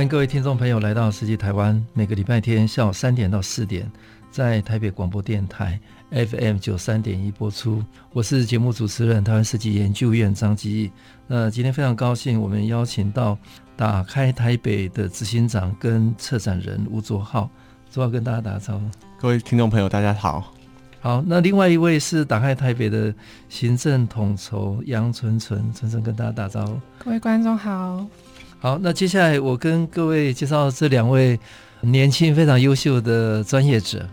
欢迎各位听众朋友来到设计台湾，每个礼拜天下午三点到四点，在台北广播电台 FM 九三点一播出。我是节目主持人台湾设计研究院张基义。那今天非常高兴，我们邀请到打开台北的执行长跟策展人吴卓浩，卓浩跟大家打个招呼。各位听众朋友，大家好。好，那另外一位是打开台北的行政统筹杨纯纯，纯纯跟大家打招呼。各位观众好。好，那接下来我跟各位介绍这两位年轻、非常优秀的专业者。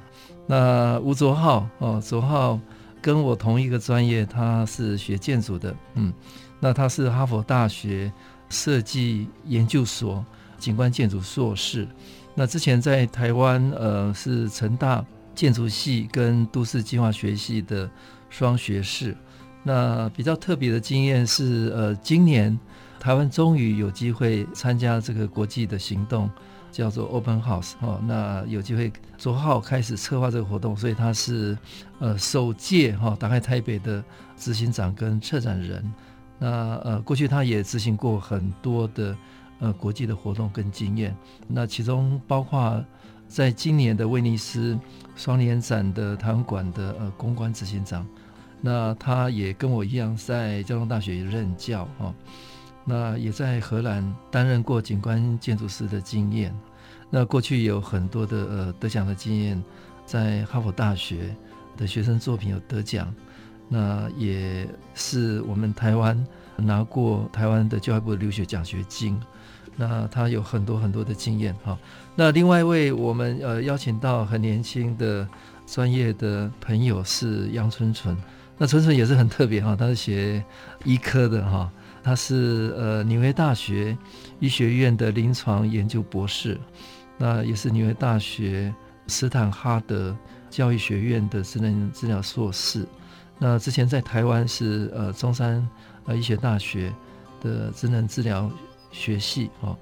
那吴卓浩哦，卓浩跟我同一个专业，他是学建筑的，嗯，那他是哈佛大学设计研究所景观建筑硕士。那之前在台湾，呃，是成大建筑系跟都市计划学系的双学士。那比较特别的经验是，呃，今年。台湾终于有机会参加这个国际的行动，叫做 Open House 哦。那有机会，卓浩开始策划这个活动，所以他是呃首届哈打开台北的执行长跟策展人。那呃过去他也执行过很多的呃国际的活动跟经验。那其中包括在今年的威尼斯双年展的台湾馆的呃公关执行长。那他也跟我一样在交通大学任教哈。那也在荷兰担任过景观建筑师的经验，那过去有很多的呃得奖的经验，在哈佛大学的学生作品有得奖，那也是我们台湾拿过台湾的教育部留学奖学金，那他有很多很多的经验哈。那另外一位我们呃邀请到很年轻的专业的朋友是杨春纯，那春纯也是很特别哈，他是学医科的哈。他是呃纽约大学医学院的临床研究博士，那也是纽约大学斯坦哈德教育学院的职能治疗硕士。那之前在台湾是呃中山呃医学大学的职能治疗学系哦，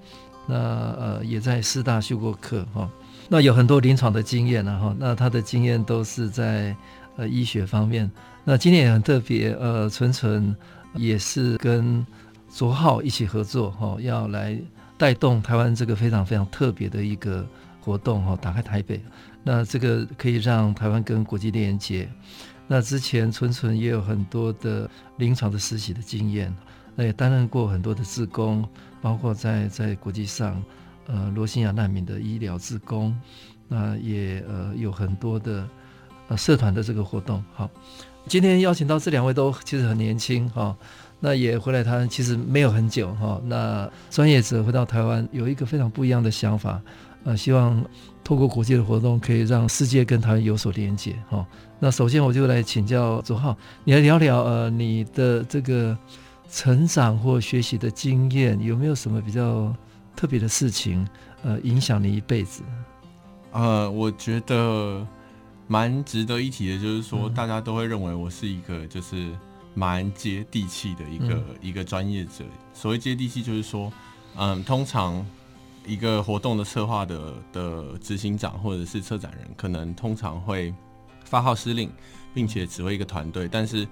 那呃也在师大修过课哈。那有很多临床的经验呢哈，那他的经验都是在呃医学方面。那今年也很特别，呃纯纯。也是跟卓浩一起合作哈，要来带动台湾这个非常非常特别的一个活动哈，打开台北。那这个可以让台湾跟国际连接。那之前纯纯也有很多的临床的实习的经验，那也担任过很多的志工，包括在在国际上，呃，罗兴亚难民的医疗志工，那也呃有很多的呃社团的这个活动，好。今天邀请到这两位都其实很年轻哈，那也回来台湾其实没有很久哈。那专业者回到台湾有一个非常不一样的想法，呃，希望透过国际的活动可以让世界跟台湾有所连接哈。那首先我就来请教左浩，你来聊聊呃你的这个成长或学习的经验，有没有什么比较特别的事情呃影响你一辈子？呃，我觉得。蛮值得一提的，就是说，大家都会认为我是一个就是蛮接地气的一个、嗯、一个专业者。所谓接地气，就是说，嗯，通常一个活动的策划的的执行长或者是策展人，可能通常会发号施令，并且指挥一个团队。但是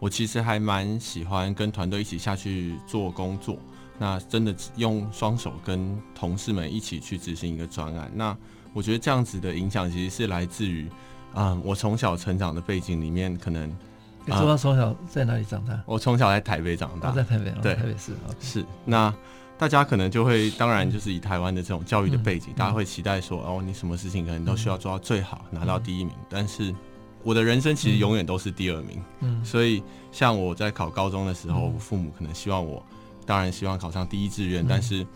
我其实还蛮喜欢跟团队一起下去做工作，那真的用双手跟同事们一起去执行一个专案。那我觉得这样子的影响，其实是来自于。啊、嗯，我从小成长的背景里面，可能你说他从小在哪里长大？我从小在台北长大，在台北，对，台北市。Okay. 是那大家可能就会，当然就是以台湾的这种教育的背景，嗯、大家会期待说，哦，你什么事情可能都需要做到最好，嗯、拿到第一名。但是我的人生其实永远都是第二名。嗯，所以像我在考高中的时候，我父母可能希望我，当然希望考上第一志愿，嗯、但是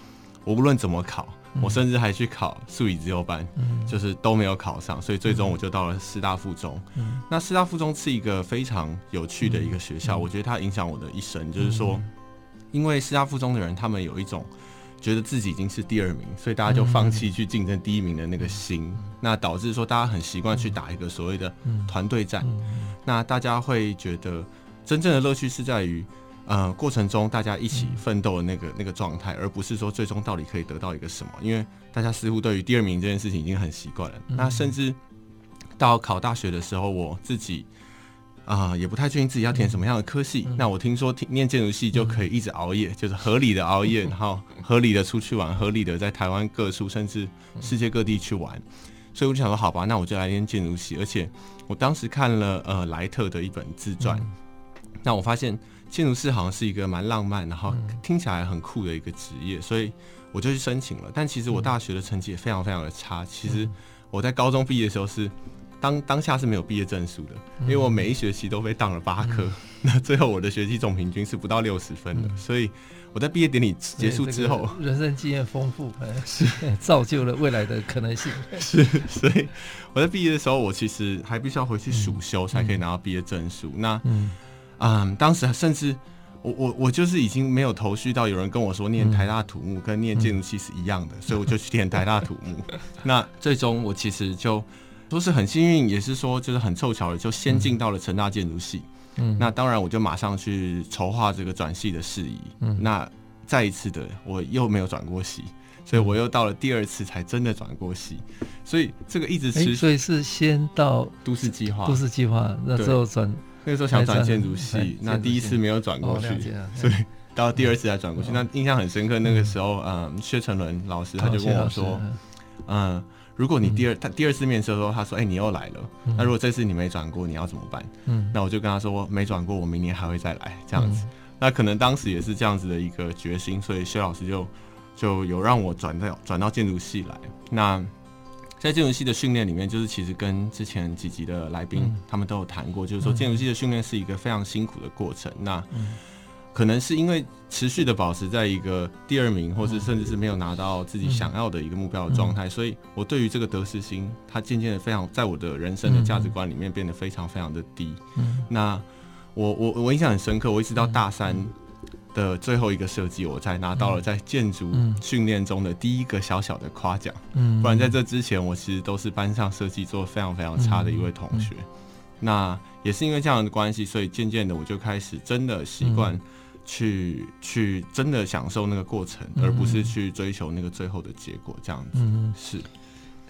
我无论怎么考。我甚至还去考数理资优班，嗯，就是都没有考上，所以最终我就到了师大附中。嗯，那师大附中是一个非常有趣的一个学校，嗯，我觉得它影响我的一生。就是说，因为师大附中的人，他们有一种觉得自己已经是第二名，所以大家就放弃去竞争第一名的那个心，那导致说大家很习惯去打一个所谓的团队战。那大家会觉得真正的乐趣是在于，呃，过程中大家一起奋斗的那个那个状态，而不是说最终到底可以得到一个什么。因为大家似乎对于第二名这件事情已经很习惯了。那甚至到考大学的时候，我自己。啊、呃，也不太确定自己要填什么样的科系。嗯、那我听说念建筑系就可以一直熬夜，嗯、就是合理的熬夜，然后合理的出去玩，合理的在台湾各处甚至世界各地去玩。所以我就想说，好吧，那我就来念建筑系。而且我当时看了呃莱特的一本自传，嗯、那我发现建筑师好像是一个蛮浪漫，然后听起来很酷的一个职业，所以我就去申请了。但其实我大学的成绩也非常非常的差。其实我在高中毕业的时候是。当当下是没有毕业证书的，因为我每一学期都被当了八科，嗯、那最后我的学期总平均是不到六十分的，嗯、所以我在毕业典礼结束之后，人生经验丰富，是造就了未来的可能性。是，所以我在毕业的时候，我其实还必须要回去暑修才可以拿到毕业证书。嗯、那嗯，嗯，当时甚至我我我就是已经没有头绪到有人跟我说念台大土木跟念建筑系是一样的，嗯、所以我就去念台大土木。那最终我其实就。都是很幸运，也是说就是很凑巧的，就先进到了成大建筑系。嗯，那当然我就马上去筹划这个转系的事宜。嗯，那再一次的我又没有转过系，所以我又到了第二次才真的转过系。所以这个一直持续，所以是先到都市计划，都市计划那之后转，那个时候想转建筑系，那第一次没有转过去，所以到第二次才转过去。那印象很深刻，那个时候，嗯，薛成伦老师他就跟我说，嗯。如果你第二他第二次面试的时候，他说：“哎、欸，你又来了。嗯”那如果这次你没转过，你要怎么办？嗯，那我就跟他说：“没转过，我明年还会再来。”这样子。嗯、那可能当时也是这样子的一个决心，所以薛老师就就有让我转到转到建筑系来。那在建筑系的训练里面，就是其实跟之前几集的来宾、嗯、他们都有谈过，就是说建筑系的训练是一个非常辛苦的过程。那嗯。可能是因为持续的保持在一个第二名，或是甚至是没有拿到自己想要的一个目标的状态，所以我对于这个得失心，它渐渐的非常在我的人生的价值观里面变得非常非常的低。那我我我印象很深刻，我一直到大三的最后一个设计，我才拿到了在建筑训练中的第一个小小的夸奖。嗯不然在这之前，我其实都是班上设计做非常非常差的一位同学。那也是因为这样的关系，所以渐渐的我就开始真的习惯。去去真的享受那个过程，而不是去追求那个最后的结果，这样子。嗯，是。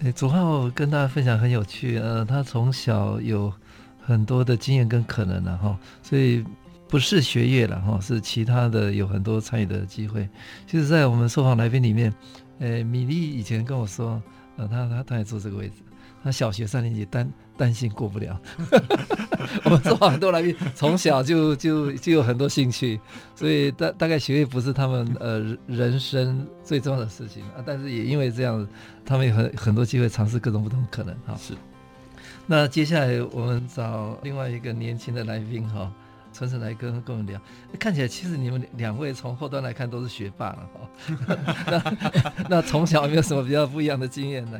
哎，左浩跟大家分享很有趣，呃，他从小有很多的经验跟可能了哈，所以不是学业了哈，是其他的有很多参与的机会。其实，在我们受访来宾里面，呃，米粒以前跟我说，呃，他他他也坐这个位置。他小学三年级担担心过不了，我们受访很多来宾从小就就就有很多兴趣，所以大大概学业不是他们呃人生最重要的事情啊。但是也因为这样，他们有很很多机会尝试各种不同可能哈。是。那接下来我们找另外一个年轻的来宾哈，纯纯来跟跟我们聊。看起来其实你们两位从后端来看都是学霸了哈。那 那从小有没有什么比较不一样的经验呢？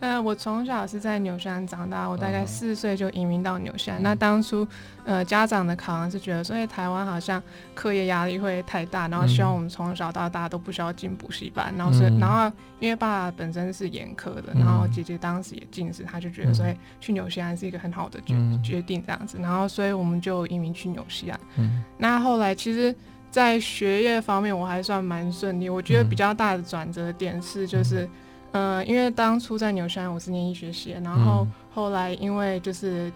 呃，我从小是在纽西兰长大，我大概四岁就移民到纽西兰。Uh. 那当初，呃，家长的考量是觉得说，哎，台湾好像课业压力会太大，然后希望我们从小到大都不需要进补习班。然后是，uh huh. 然后因为爸爸本身是严苛的，然后姐姐当时也近视，他就觉得所以，去纽西兰是一个很好的决决定这样子。然后，所以我们就移民去纽西兰。Uh huh. 那后来，其实，在学业方面，我还算蛮顺利。我觉得比较大的转折点是，就是。Uh. 呃，因为当初在牛山我是念医学系，然后后来因为就是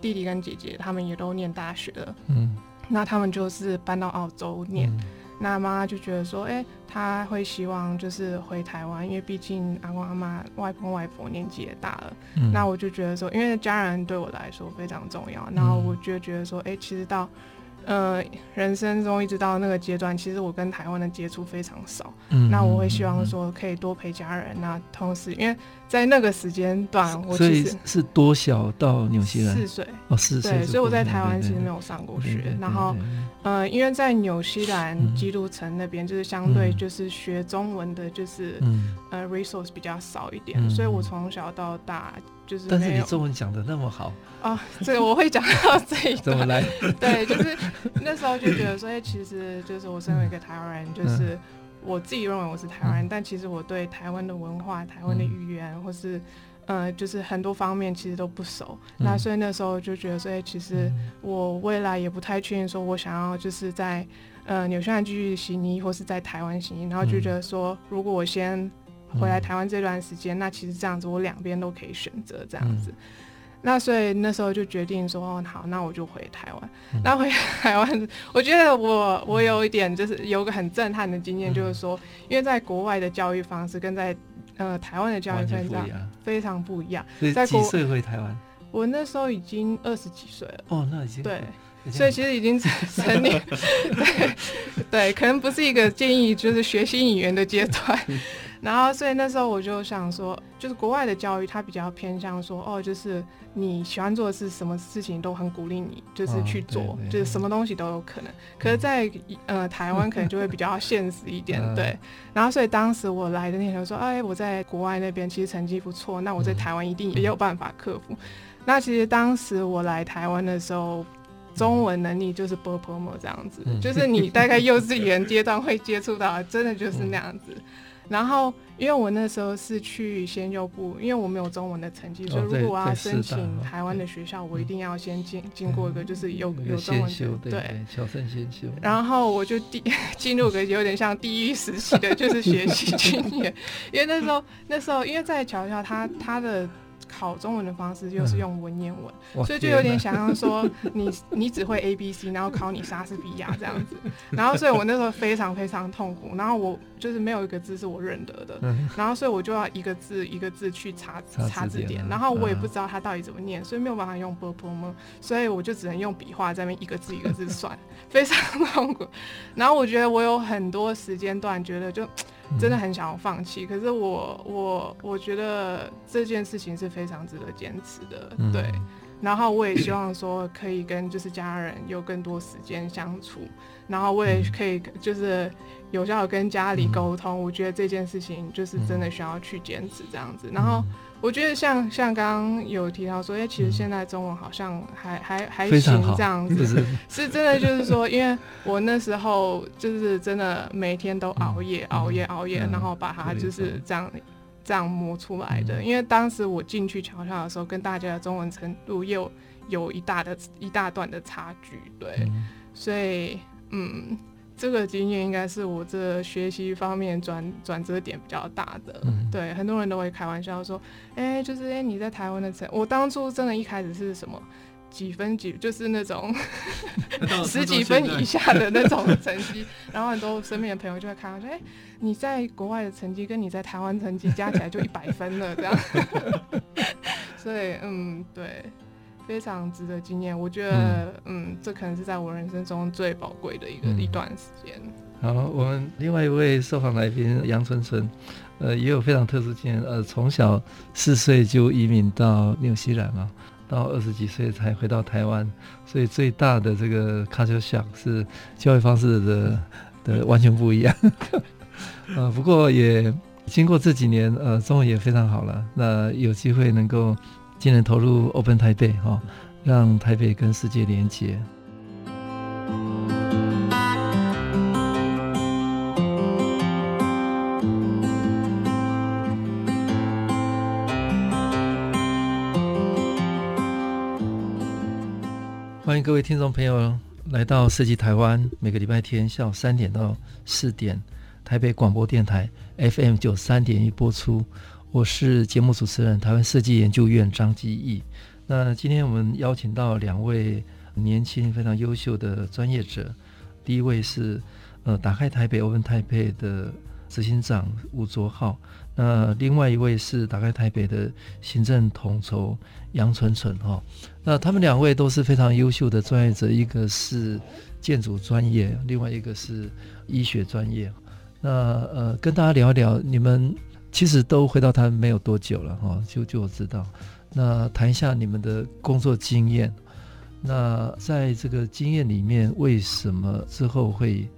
弟弟跟姐姐他们也都念大学了，嗯，那他们就是搬到澳洲念，嗯、那妈妈就觉得说，哎、欸，他会希望就是回台湾，因为毕竟阿公阿妈、外公外婆年纪也大了，嗯、那我就觉得说，因为家人对我来说非常重要，然后我就觉得说，哎、欸，其实到。呃，人生中一直到那个阶段，其实我跟台湾的接触非常少。嗯，那我会希望说可以多陪家人。那同时，因为在那个时间段，我所以是多小到纽西兰？四岁哦，四岁。对，所以我在台湾其实没有上过学。然后，呃，因为在纽西兰基督城那边，就是相对就是学中文的，就是呃 resource 比较少一点，所以我从小到大就是。但是你中文讲的那么好啊，这个我会讲到这一段。怎么来？对，就是那时候就觉得说，哎，其实就是我身为一个台湾人，就是。我自己认为我是台湾但其实我对台湾的文化、台湾的语言，嗯、或是呃，就是很多方面其实都不熟。嗯、那所以那时候就觉得所以，其实我未来也不太确定，说我想要就是在呃纽西兰继续行医，或是在台湾行医。然后就觉得说，如果我先回来台湾这段时间，嗯、那其实这样子我两边都可以选择这样子。嗯那所以那时候就决定说，哦，好，那我就回台湾。嗯、那回台湾，我觉得我我有一点就是有个很震撼的经验，嗯、就是说，因为在国外的教育方式跟在呃台湾的教育方式非常不一样。所以几岁回台湾？我那时候已经二十几岁了。哦，那已经对，所以其实已经成 年。对对，可能不是一个建议就是学习语言的阶段。然后，所以那时候我就想说，就是国外的教育，它比较偏向说，哦，就是你喜欢做的是什么事情，都很鼓励你，就是去做，就是什么东西都有可能。可是，在呃台湾可能就会比较现实一点，对。然后，所以当时我来的那天说，哎，我在国外那边其实成绩不错，那我在台湾一定也有办法克服。那其实当时我来台湾的时候，中文能力就是波波摸这样子，就是你大概幼稚园阶段会接触到，真的就是那样子。然后，因为我那时候是去先修部，因为我没有中文的成绩，所以如果我要申请台湾的学校，我一定要先经经过一个就是有有中文的，对，侨生先修。然后我就第 进入个有点像地狱时期的，就是学习经验，因为那时候那时候因为在侨校，他他的。考中文的方式就是用文言文。所以就有点想要说你 你只会 abc 然后考你莎士比亚这样子。然后所以我那时候非常非常痛苦。然后我就是没有一个字是我认得的。然后所以我就要一个字一个字去查查字典然后我也不知道它到底怎么念所以没有办法用波波嘛所以我就只能用笔画在那边一个字一个字算非常痛苦。然后我觉得我有很多时间段觉得就真的很想要放弃，可是我我我觉得这件事情是非常值得坚持的，嗯、对。然后我也希望说可以跟就是家人有更多时间相处，然后我也可以就是有效的跟家里沟通。嗯、我觉得这件事情就是真的需要去坚持这样子，然后。我觉得像像刚刚有提到说，哎、欸，其实现在中文好像还还还行这样子，是，是真的，就是说，因为我那时候就是真的每天都熬夜、嗯、熬夜熬夜，嗯、然后把它就是这样、嗯、这样磨出来的。嗯、因为当时我进去侨校的时候，跟大家的中文程度又有一大的一大段的差距，对，嗯、所以嗯。这个经验应该是我这学习方面转转折点比较大的，嗯、对，很多人都会开玩笑说，哎，就是哎你在台湾的成，我当初真的一开始是什么几分几，就是那种 十几分以下的那种成绩，然后很多身边的朋友就会开玩笑，哎，你在国外的成绩跟你在台湾成绩加起来就一百分了，这样，所以嗯，对。非常值得纪念，我觉得，嗯，嗯，这可能是在我人生中最宝贵的一个、嗯、一段时间。好，我们另外一位受访来宾杨纯纯，呃，也有非常特殊经验，呃，从小四岁就移民到纽西兰嘛，到二十几岁才回到台湾，所以最大的这个 culture shock 是教育方式的的完全不一样。呃，不过也经过这几年，呃，中文也非常好了，那有机会能够。今年投入 Open 台北哈，让台北跟世界连接。欢迎各位听众朋友来到设计台湾，每个礼拜天下午三点到四点，台北广播电台 FM 九三点一播出。我是节目主持人，台湾设计研究院张基义。那今天我们邀请到两位年轻、非常优秀的专业者。第一位是呃，打开台北 Open Taipei 的执行长吴卓浩。那另外一位是打开台北的行政统筹杨纯纯哈。那他们两位都是非常优秀的专业者，一个是建筑专业，另外一个是医学专业。那呃，跟大家聊一聊你们。其实都回到台湾没有多久了哈，就就我知道。那谈一下你们的工作经验。那在这个经验里面，为什么之后会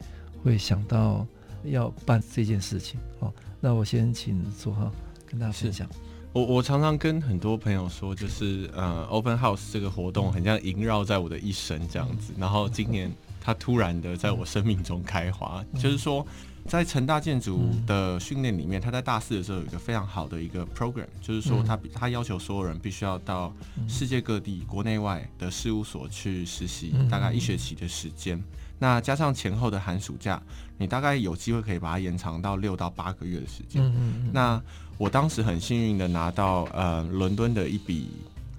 会想到要办这件事情？哦，那我先请左浩跟大家分享。我我常常跟很多朋友说，就是呃，Open House 这个活动很像萦绕在我的一生这样子。然后今年它突然的在我生命中开花，就是说。在成大建筑的训练里面，他在大四的时候有一个非常好的一个 program，就是说他他要求所有人必须要到世界各地国内外的事务所去实习，大概一学期的时间。那加上前后的寒暑假，你大概有机会可以把它延长到六到八个月的时间。那我当时很幸运的拿到呃伦敦的一笔。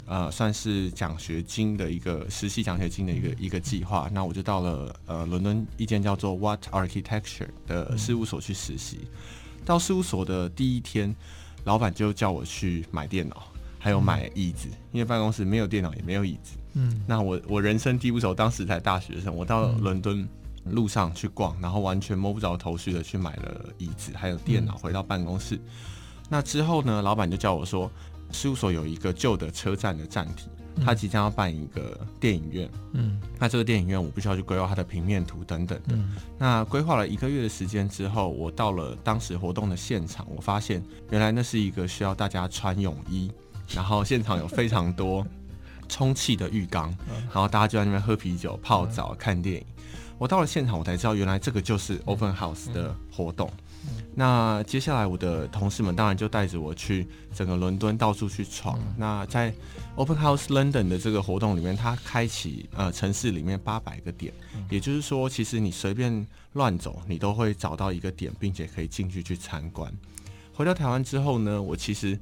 呃，算是奖学金的一个实习奖学金的一个一个计划，那我就到了呃伦敦一间叫做 Watt Architecture 的事务所去实习。到事务所的第一天，老板就叫我去买电脑，还有买椅子，因为办公室没有电脑也没有椅子。嗯，那我我人生地不熟，当时才大学生，我到伦敦路上去逛，然后完全摸不着头绪的去买了椅子还有电脑，回到办公室。那之后呢，老板就叫我说。事务所有一个旧的车站的站体，它即将要办一个电影院。嗯，那这个电影院我必须要去规划它的平面图等等的。嗯，那规划了一个月的时间之后，我到了当时活动的现场，我发现原来那是一个需要大家穿泳衣，然后现场有非常多充气的浴缸，然后大家就在那边喝啤酒、泡澡、看电影。我到了现场，我才知道原来这个就是 Open House 的活动。那接下来，我的同事们当然就带着我去整个伦敦到处去闯。嗯、那在 Open House London 的这个活动里面，它开启呃城市里面八百个点，嗯、也就是说，其实你随便乱走，你都会找到一个点，并且可以进去去参观。回到台湾之后呢，我其实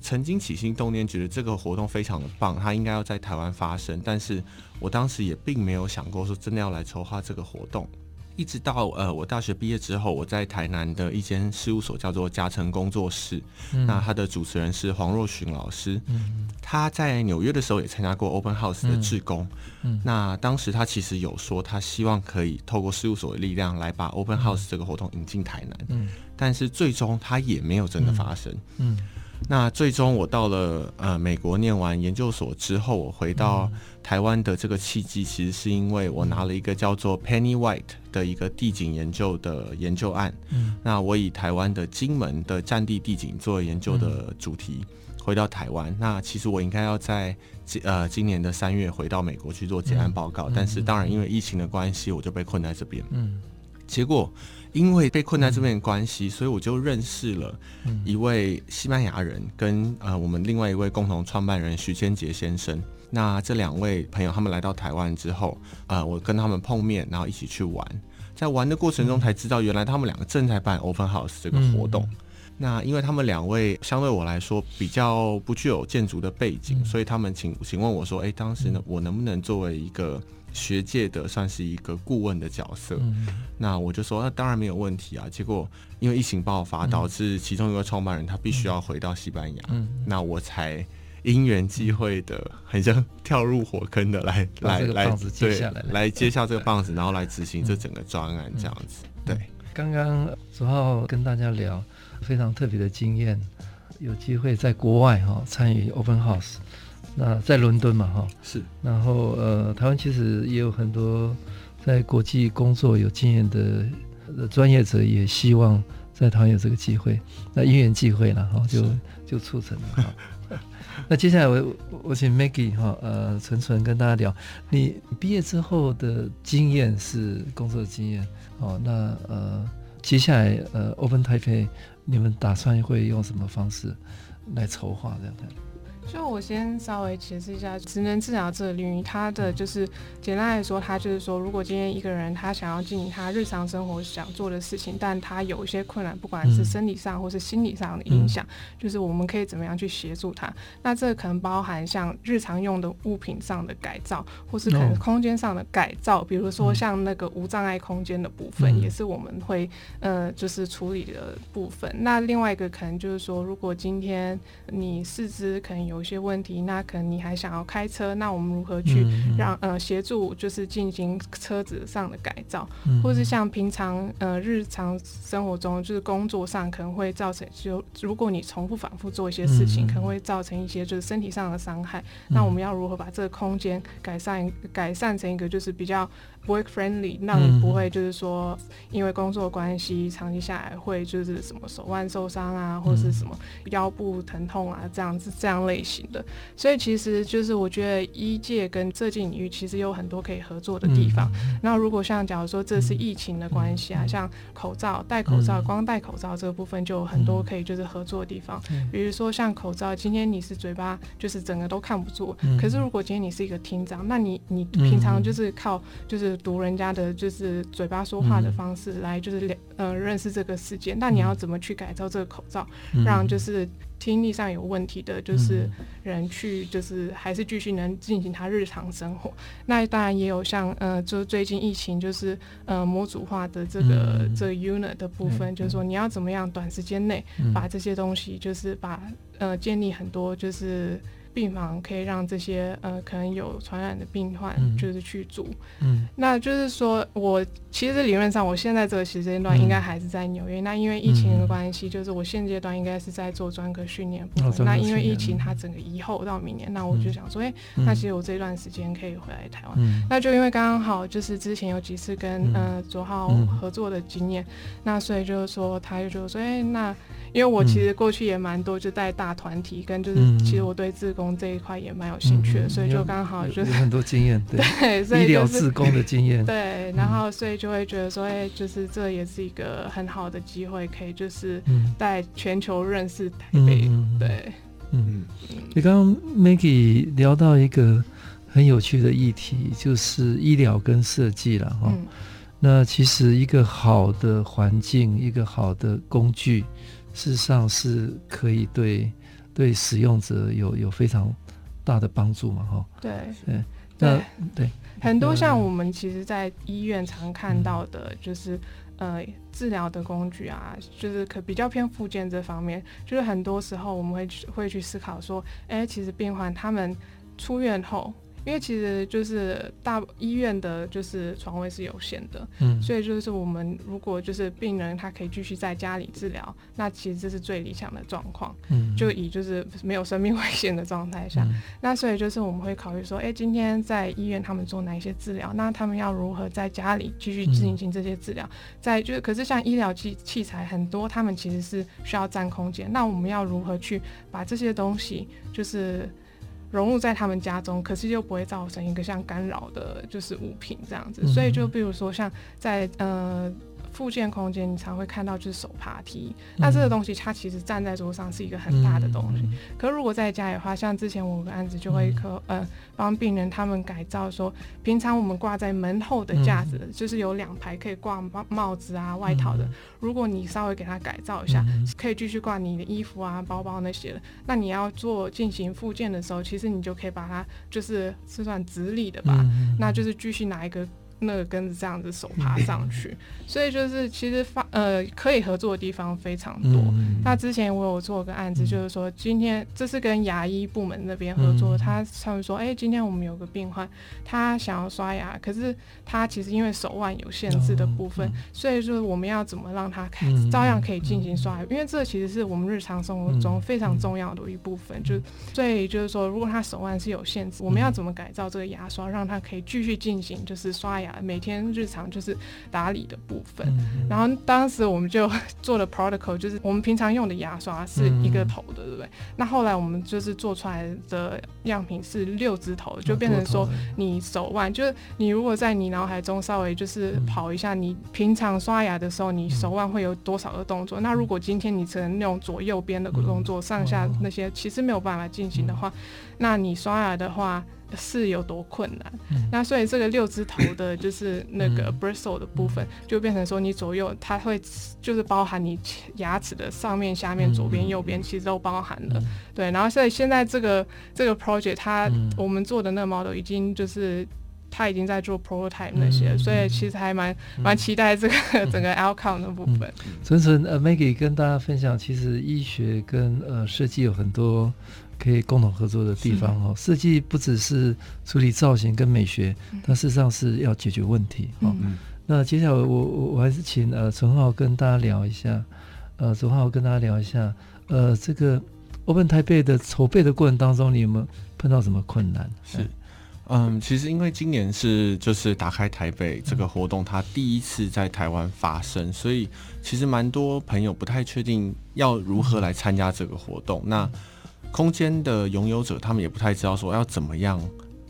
曾经起心动念，觉得这个活动非常的棒，它应该要在台湾发生。但是我当时也并没有想过说真的要来筹划这个活动。一直到呃，我大学毕业之后，我在台南的一间事务所叫做嘉诚工作室。嗯、那他的主持人是黄若寻老师。嗯、他在纽约的时候也参加过 Open House 的志工。那当时他其实有说，他希望可以透过事务所的力量来把 Open House 这个活动引进台南。嗯、但是最终他也没有真的发生。那最终我到了呃美国念完研究所之后，我回到台湾的这个契机，其实是因为我拿了一个叫做 Penny White 的一个地景研究的研究案。嗯，那我以台湾的金门的战地地景作为研究的主题，回到台湾。那其实我应该要在呃今年的三月回到美国去做结案报告，但是当然因为疫情的关系，我就被困在这边。嗯，结果。因为被困在这边的关系，所以我就认识了一位西班牙人，跟呃我们另外一位共同创办人徐千杰先生。那这两位朋友他们来到台湾之后，呃，我跟他们碰面，然后一起去玩。在玩的过程中才知道，原来他们两个正在办 Open House 这个活动。那因为他们两位相对我来说比较不具有建筑的背景，所以他们请请问我说：“哎，当时呢，我能不能作为一个？”学界的算是一个顾问的角色，嗯、那我就说那当然没有问题啊。结果因为疫情爆发，导致其中一个创办人他必须要回到西班牙，嗯、那我才因缘际会的，很像跳入火坑的来来来对来接下这个棒子，然后来执行这整个专案这样子。对，刚刚左浩跟大家聊非常特别的经验，有机会在国外哈参与 Open House。那在伦敦嘛，哈是，然后呃，台湾其实也有很多在国际工作有经验的的专业者，也希望在台湾有这个机会。那因缘际会了，哈，就就促成了。那接下来我我请 Maggie 哈，呃，纯纯跟大家聊，你毕业之后的经验是工作经验，哦，那呃，接下来呃，Open Taipei 你们打算会用什么方式来筹划这样的？就我先稍微解释一下，职能治疗这个领域，它的就是简单来说，它就是说，如果今天一个人他想要进行他日常生活想做的事情，但他有一些困难，不管是生理上或是心理上的影响，就是我们可以怎么样去协助他？那这可能包含像日常用的物品上的改造，或是可能空间上的改造，比如说像那个无障碍空间的部分，也是我们会呃就是处理的部分。那另外一个可能就是说，如果今天你四肢可能有有一些问题，那可能你还想要开车，那我们如何去让呃协助就是进行车子上的改造，或是像平常呃日常生活中就是工作上可能会造成就如果你重复反复做一些事情，可能会造成一些就是身体上的伤害，那我们要如何把这个空间改善改善成一个就是比较 work friendly，让你不会就是说因为工作关系长期下来会就是什么手腕受伤啊，或是什么腰部疼痛啊这样子这样类型的，所以其实就是我觉得医界跟这进领域其实有很多可以合作的地方。那如果像假如说这是疫情的关系啊，像口罩戴口罩光戴口罩这个部分就有很多可以就是合作的地方，比如说像口罩，今天你是嘴巴就是整个都看不住，可是如果今天你是一个厅长，那你你平常就是靠就是读人家的就是嘴巴说话的方式来就是了呃认识这个世界，那你要怎么去改造这个口罩，让就是听力上有问题的，就是人去就是还是继续能进行他日常生活。那当然也有像呃，就是最近疫情就是呃模组化的这个这个 unit 的部分，就是说你要怎么样短时间内把这些东西就是把呃建立很多就是。病房可以让这些呃可能有传染的病患就是去住，嗯，那就是说我其实理论上我现在这个时间段应该还是在纽约，嗯、那因为疫情的关系，就是我现阶段应该是在做专科训练部分。哦、那因为疫情它整个以后到明年，那我就想说，哎、欸，那其实我这段时间可以回来台湾。嗯、那就因为刚刚好就是之前有几次跟呃卓浩合作的经验，那所以就是说他就说，哎、欸，那。因为我其实过去也蛮多，就带大团体，跟就是其实我对志工这一块也蛮有兴趣的，所以就刚好就是很多经验，对，所以医疗自工的经验，对，然后所以就会觉得说，哎，就是这也是一个很好的机会，可以就是在全球认识台北，对，嗯，你刚刚 Maggie 聊到一个很有趣的议题，就是医疗跟设计了哈，那其实一个好的环境，一个好的工具。事实上是可以对对使用者有有非常大的帮助嘛，哈。对对，那对，对很多像我们其实，在医院常看到的，就是、嗯、呃治疗的工具啊，就是可比较偏附件这方面，就是很多时候我们会去会去思考说，哎，其实病患他们出院后。因为其实就是大医院的，就是床位是有限的，嗯，所以就是我们如果就是病人他可以继续在家里治疗，那其实这是最理想的状况，嗯，就以就是没有生命危险的状态下，嗯、那所以就是我们会考虑说，哎，今天在医院他们做哪一些治疗，那他们要如何在家里继续进行这些治疗，嗯、在就是可是像医疗器器材很多，他们其实是需要占空间，那我们要如何去把这些东西就是。融入在他们家中，可是又不会造成一个像干扰的，就是物品这样子。所以就比如说像在呃。复健空间，你常会看到就是手爬梯，嗯、那这个东西它其实站在桌上是一个很大的东西。嗯、可是如果在家里的话，像之前我有个案子就会可、嗯、呃帮病人他们改造说，平常我们挂在门后的架子，嗯、就是有两排可以挂帽子啊、外套的。嗯、如果你稍微给它改造一下，嗯、可以继续挂你的衣服啊、包包那些的。那你要做进行附件的时候，其实你就可以把它就是是算直立的吧，嗯、那就是继续拿一个。那个跟着这样子手爬上去，所以就是其实发呃可以合作的地方非常多。那之前我有做个案子，就是说今天这是跟牙医部门那边合作，他他们说，哎，今天我们有个病患，他想要刷牙，可是他其实因为手腕有限制的部分，所以说我们要怎么让他照样可以进行刷牙？因为这其实是我们日常生活中非常重要的一部分。就所以就是说，如果他手腕是有限制，我们要怎么改造这个牙刷，让他可以继续进行就是刷牙？每天日常就是打理的部分，嗯、然后当时我们就 做了 protocol，就是我们平常用的牙刷是一个头的，嗯、对不对？那后来我们就是做出来的样品是六只头，就变成说你手腕，就是你如果在你脑海中稍微就是跑一下，你平常刷牙的时候，你手腕会有多少个动作？那如果今天你只能用左右边的动作，上下那些其实没有办法进行的话，那你刷牙的话。是有多困难？嗯、那所以这个六只头的，就是那个 bristle 的部分，嗯、就变成说你左右它会就是包含你牙齿的上面、下面、左边、右边，其实都包含了。嗯、对，然后所以现在这个这个 project，它、嗯、我们做的那个 model 已经就是它已经在做 prototype 那些，嗯、所以其实还蛮蛮期待这个 整个 outcome 的部分。纯纯呃，Maggie 跟大家分享，其实医学跟呃设计有很多。可以共同合作的地方哦。设计不只是处理造型跟美学，它事实上是要解决问题哦。嗯、那接下来我我我还是请呃陈浩跟大家聊一下，呃陈浩跟大家聊一下，呃这个 Open Taipei 的筹备的过程当中，你有没有碰到什么困难？是。嗯，其实因为今年是就是打开台北这个活动，它第一次在台湾发生，所以其实蛮多朋友不太确定要如何来参加这个活动。那空间的拥有者他们也不太知道说要怎么样，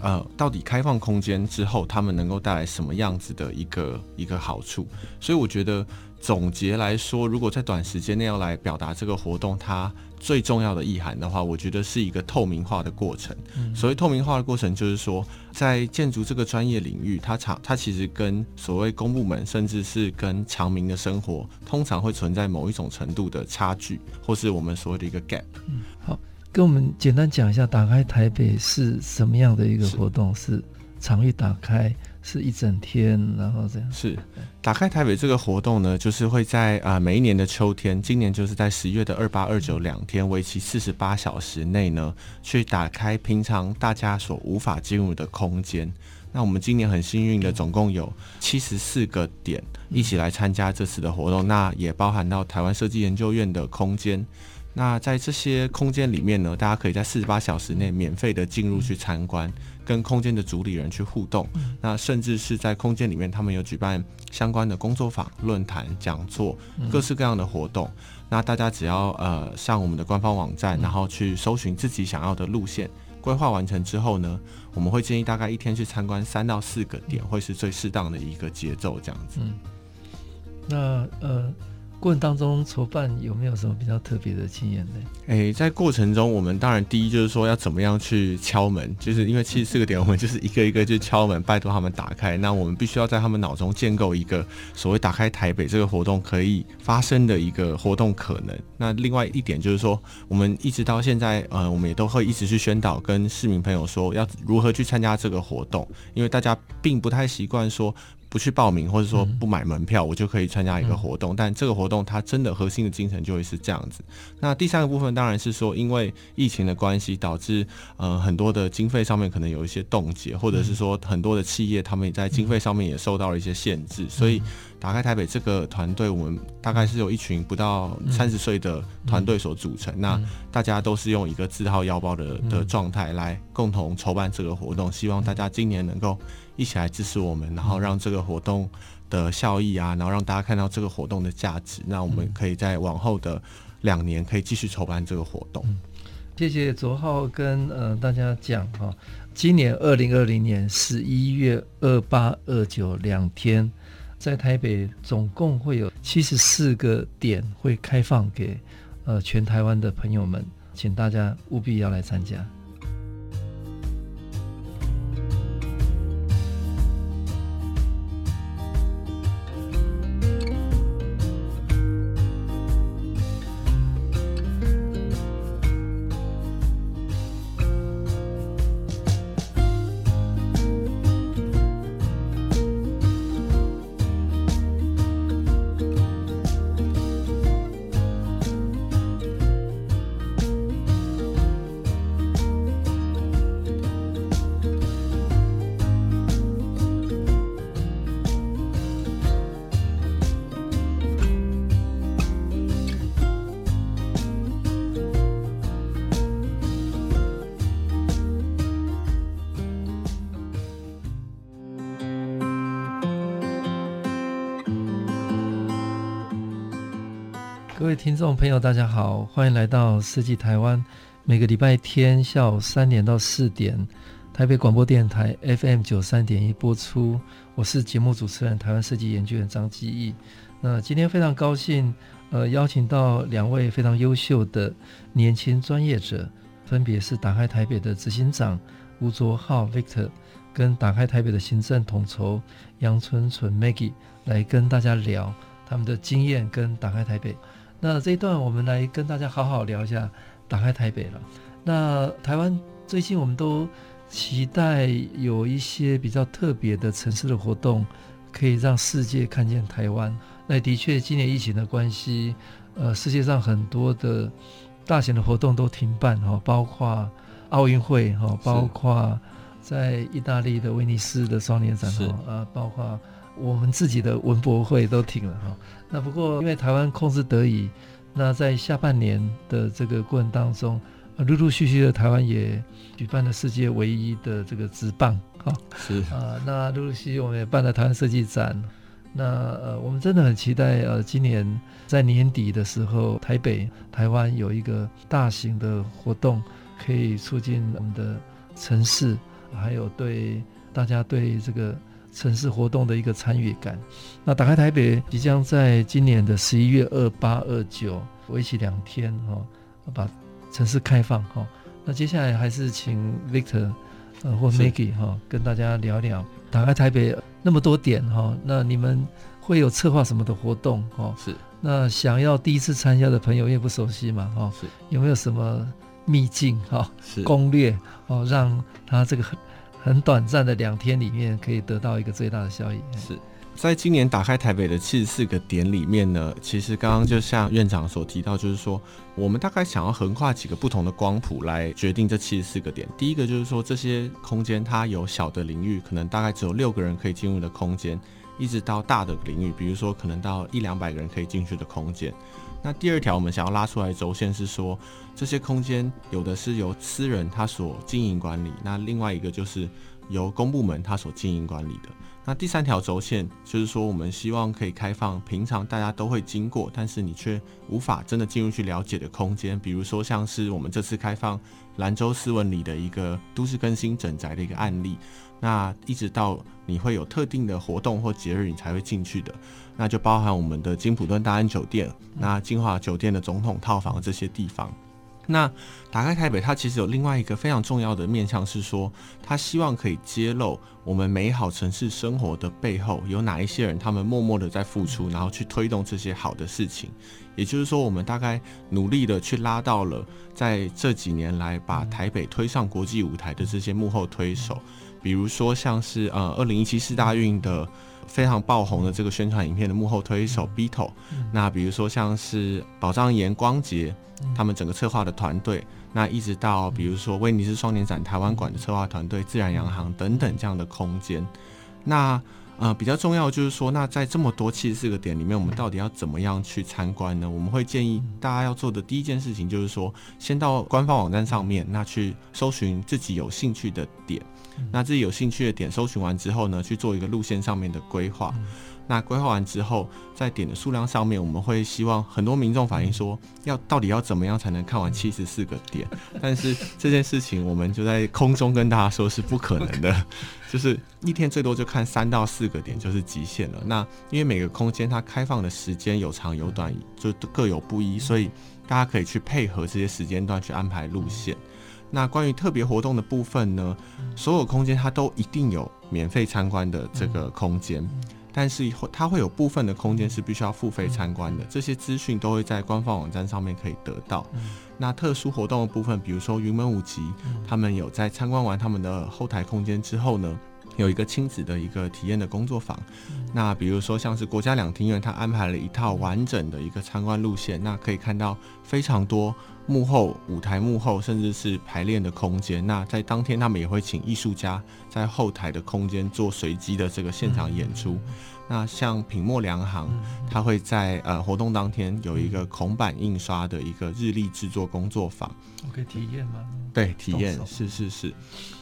呃，到底开放空间之后，他们能够带来什么样子的一个一个好处。所以我觉得总结来说，如果在短时间内要来表达这个活动，它最重要的意涵的话，我觉得是一个透明化的过程。嗯、所谓透明化的过程，就是说，在建筑这个专业领域，它常它其实跟所谓公部门，甚至是跟常民的生活，通常会存在某一种程度的差距，或是我们所谓的一个 gap。嗯，好，跟我们简单讲一下，打开台北是什么样的一个活动？是，是场域打开。是一整天，然后这样是打开台北这个活动呢，就是会在啊、呃、每一年的秋天，今年就是在十月的二八二九两天，为期四十八小时内呢，去打开平常大家所无法进入的空间。那我们今年很幸运的，总共有七十四个点一起来参加这次的活动，那也包含到台湾设计研究院的空间。那在这些空间里面呢，大家可以在四十八小时内免费的进入去参观。跟空间的主理人去互动，那甚至是在空间里面，他们有举办相关的工作坊、论坛、讲座，各式各样的活动。那大家只要呃上我们的官方网站，然后去搜寻自己想要的路线，规划完成之后呢，我们会建议大概一天去参观三到四个点，会是最适当的一个节奏这样子。嗯，那呃。过程当中筹办有没有什么比较特别的经验呢？诶、在过程中，我们当然第一就是说要怎么样去敲门，就是因为七十四个点，我们就是一个一个去敲门，拜托他们打开。那我们必须要在他们脑中建构一个所谓打开台北这个活动可以发生的一个活动可能。那另外一点就是说，我们一直到现在，呃，我们也都会一直去宣导跟市民朋友说要如何去参加这个活动，因为大家并不太习惯说。不去报名，或者说不买门票，我就可以参加一个活动。但这个活动它真的核心的精神就会是这样子。那第三个部分当然是说，因为疫情的关系，导致呃很多的经费上面可能有一些冻结，或者是说很多的企业他们也在经费上面也受到了一些限制。所以打开台北这个团队，我们大概是有一群不到三十岁的团队所组成。那大家都是用一个自掏腰包的的状态来共同筹办这个活动，希望大家今年能够。一起来支持我们，然后让这个活动的效益啊，然后让大家看到这个活动的价值。那我们可以在往后的两年可以继续筹办这个活动。嗯、谢谢卓浩跟呃大家讲哈，今年二零二零年十一月二八二九两天，在台北总共会有七十四个点会开放给呃全台湾的朋友们，请大家务必要来参加。朋友，大家好，欢迎来到设计台湾。每个礼拜天下午三点到四点，台北广播电台 FM 九三点一播出。我是节目主持人，台湾设计研究员张基义。那今天非常高兴，呃，邀请到两位非常优秀的年轻专业者，分别是打开台北的执行长吴卓浩 Victor，跟打开台北的行政统筹杨纯纯 Maggie，来跟大家聊他们的经验跟打开台北。那这一段我们来跟大家好好聊一下，打开台北了。那台湾最近我们都期待有一些比较特别的城市的活动，可以让世界看见台湾。那的确，今年疫情的关系，呃，世界上很多的大型的活动都停办哈，包括奥运会哈，包括在意大利的威尼斯的双年展哈，呃，包括我们自己的文博会都停了哈。那不过因为台湾控制得宜，那在下半年的这个过程当中，陆陆续续的台湾也举办了世界唯一的这个职棒哈，是啊，那陆陆续续我们也办了台湾设计展。那呃，我们真的很期待呃，今年在年底的时候，台北、台湾有一个大型的活动，可以促进我们的城市，还有对大家对这个城市活动的一个参与感。那打开台北即将在今年的十一月二八、二九为期两天哈，把城市开放哈。那接下来还是请 Victor 呃或 Maggie 哈跟大家聊聊打开台北。那么多点哈，那你们会有策划什么的活动哈？是。那想要第一次参加的朋友，因为不熟悉嘛哈，是。有没有什么秘境哈？是。攻略哦，让他这个很短暂的两天里面，可以得到一个最大的效益。是。在今年打开台北的七十四个点里面呢，其实刚刚就像院长所提到，就是说我们大概想要横跨几个不同的光谱来决定这七十四个点。第一个就是说这些空间它有小的领域，可能大概只有六个人可以进入的空间，一直到大的领域，比如说可能到一两百个人可以进去的空间。那第二条我们想要拉出来的轴线是说，这些空间有的是由私人他所经营管理，那另外一个就是由公部门他所经营管理的。那第三条轴线就是说，我们希望可以开放平常大家都会经过，但是你却无法真的进入去了解的空间，比如说像是我们这次开放兰州斯文里的一个都市更新整宅的一个案例。那一直到你会有特定的活动或节日，你才会进去的，那就包含我们的金普顿大安酒店、那金华酒店的总统套房这些地方。那打开台北，它其实有另外一个非常重要的面向，是说，它希望可以揭露我们美好城市生活的背后有哪一些人，他们默默的在付出，然后去推动这些好的事情。也就是说，我们大概努力的去拉到了在这几年来把台北推上国际舞台的这些幕后推手，比如说像是呃二零一七四大运的。非常爆红的这个宣传影片的幕后推手 Beatle，那比如说像是宝藏岩光杰，他们整个策划的团队，那一直到比如说威尼斯双年展台湾馆的策划团队、自然洋行等等这样的空间，那呃比较重要就是说，那在这么多七十四个点里面，我们到底要怎么样去参观呢？我们会建议大家要做的第一件事情就是说，先到官方网站上面，那去搜寻自己有兴趣的点。那自己有兴趣的点搜寻完之后呢，去做一个路线上面的规划。那规划完之后，在点的数量上面，我们会希望很多民众反映说，要到底要怎么样才能看完七十四个点？但是这件事情，我们就在空中跟大家说是不可能的，就是一天最多就看三到四个点就是极限了。那因为每个空间它开放的时间有长有短，就各有不一，所以大家可以去配合这些时间段去安排路线。那关于特别活动的部分呢，所有空间它都一定有免费参观的这个空间，但是它会有部分的空间是必须要付费参观的，这些资讯都会在官方网站上面可以得到。那特殊活动的部分，比如说云门舞集，他们有在参观完他们的后台空间之后呢，有一个亲子的一个体验的工作坊。那比如说像是国家两厅院，它安排了一套完整的一个参观路线，那可以看到非常多。幕后舞台幕后，甚至是排练的空间。那在当天，他们也会请艺术家在后台的空间做随机的这个现场演出。那像品墨良行，它会在呃活动当天有一个孔板印刷的一个日历制作工作坊。我可以体验吗？对，体验是是是。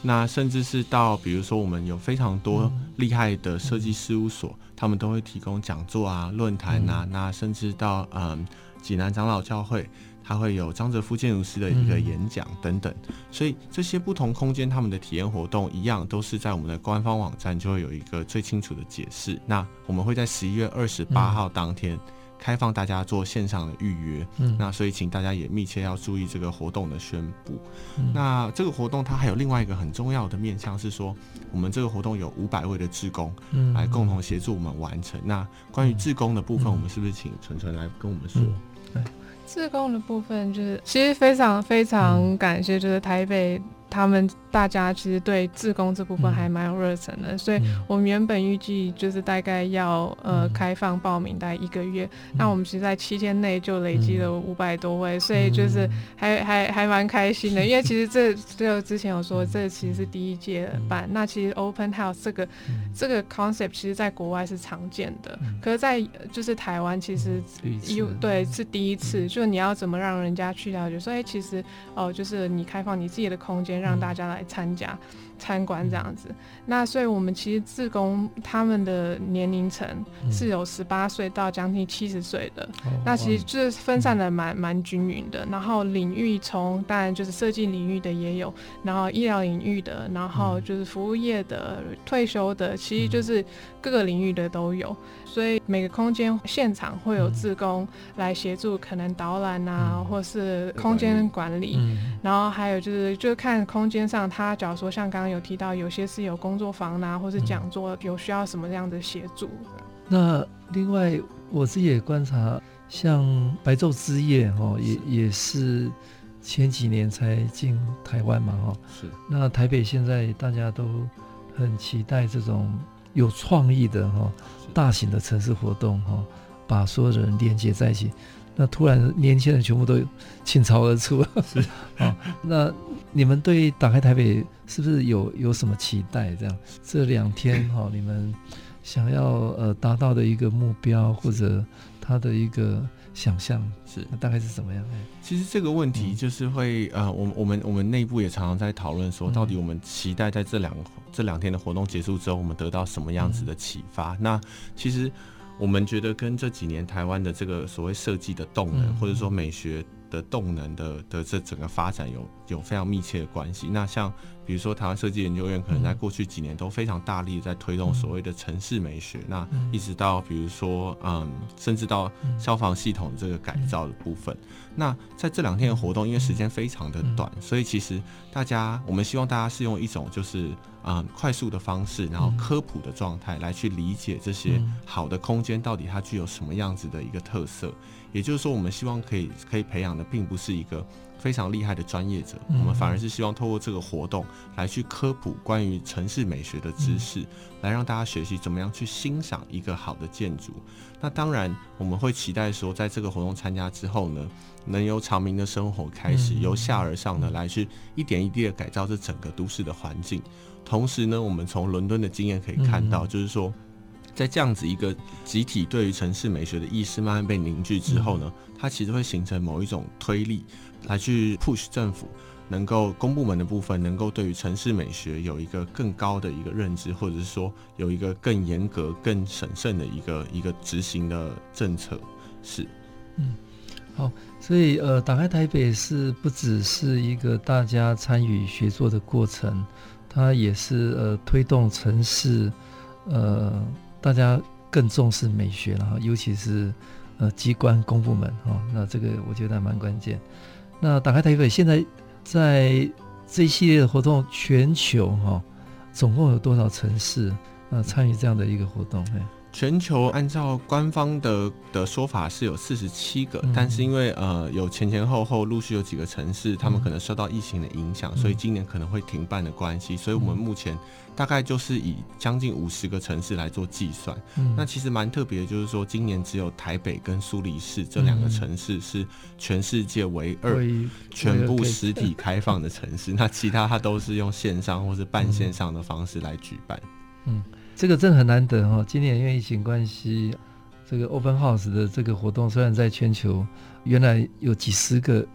那甚至是到比如说，我们有非常多厉害的设计事务所，他们都会提供讲座啊、论坛啊。那甚至到嗯济南长老教会。它会有张哲夫建筑师的一个演讲等等，所以这些不同空间他们的体验活动一样，都是在我们的官方网站就会有一个最清楚的解释。那我们会在十一月二十八号当天开放大家做线上的预约，嗯。那所以请大家也密切要注意这个活动的宣布。那这个活动它还有另外一个很重要的面向是说，我们这个活动有五百位的志工来共同协助我们完成。那关于志工的部分，我们是不是请纯纯来跟我们说？志工的部分就是，其实非常非常感谢，就是台北他们大家其实对自工这部分还蛮有热忱的，嗯、所以我们原本预计就是大概要呃、嗯、开放报名大概一个月，嗯、那我们其实在七天内就累积了五百多位，嗯、所以就是还、嗯、还还蛮开心的，因为其实这就之前有说这其实是第一届办，嗯、那其实 Open House 这个、嗯、这个 concept 其实在国外是常见的，嗯、可是在就是台湾其实有、嗯、对是第一次，嗯、就你要怎么让人家去了解，所以其实哦、呃、就是你开放你自己的空间让大家来参加。参观这样子，那所以我们其实自工他们的年龄层是有十八岁到将近七十岁的，嗯、那其实就是分散的蛮蛮均匀的。然后领域从当然就是设计领域的也有，然后医疗领域的，然后就是服务业的、退休的，其实就是各个领域的都有。所以每个空间现场会有志工来协助，可能导览啊，嗯、或是空间管理，嗯、然后还有就是就是看空间上，他假如说像刚刚有提到，有些是有工作坊啊，或是讲座，有需要什么样的协助。那另外我自己也观察，像白昼之夜哈，也也是前几年才进台湾嘛哈。是。那台北现在大家都很期待这种。有创意的哈，大型的城市活动哈，把所有的人连接在一起。那突然年轻人全部都倾巢而出，是啊。那你们对打开台北是不是有有什么期待？这样这两天哈，你们想要呃达到的一个目标或者它的一个。想象是，那大概是怎么样？其实这个问题就是会，嗯、呃，我我们我们内部也常常在讨论说，到底我们期待在这两、嗯、这两天的活动结束之后，我们得到什么样子的启发？嗯、那其实我们觉得跟这几年台湾的这个所谓设计的动能，嗯、或者说美学。的动能的的这整个发展有有非常密切的关系。那像比如说台湾设计研究院，可能在过去几年都非常大力在推动所谓的城市美学。那一直到比如说嗯，甚至到消防系统这个改造的部分。那在这两天的活动，因为时间非常的短，所以其实大家我们希望大家是用一种就是嗯快速的方式，然后科普的状态来去理解这些好的空间到底它具有什么样子的一个特色。也就是说，我们希望可以可以培养的，并不是一个非常厉害的专业者，我们反而是希望透过这个活动来去科普关于城市美学的知识，来让大家学习怎么样去欣赏一个好的建筑。那当然，我们会期待说，在这个活动参加之后呢，能由长明的生活开始，由下而上的来去一点一滴的改造这整个都市的环境。同时呢，我们从伦敦的经验可以看到，就是说。在这样子一个集体对于城市美学的意识慢慢被凝聚之后呢，它其实会形成某一种推力，来去 push 政府能够公部门的部分能够对于城市美学有一个更高的一个认知，或者是说有一个更严格、更审慎的一个一个执行的政策。是，嗯，好，所以呃，打开台北是不只是一个大家参与学作的过程，它也是呃推动城市呃。大家更重视美学了哈，尤其是呃机关公部门哈，那这个我觉得还蛮关键。那打开台北现在在这一系列的活动，全球哈总共有多少城市呃参与这样的一个活动？全球按照官方的的说法是有四十七个，嗯、但是因为呃有前前后后陆续有几个城市，他们可能受到疫情的影响，嗯、所以今年可能会停办的关系，所以我们目前大概就是以将近五十个城市来做计算。嗯、那其实蛮特别的，就是说今年只有台北跟苏黎世这两个城市是全世界唯二全部实体开放的城市，那其他它都是用线上或是半线上的方式来举办。嗯。这个真的很难得哈，今年因为疫情关系，这个 Open House 的这个活动虽然在全球原来有几十个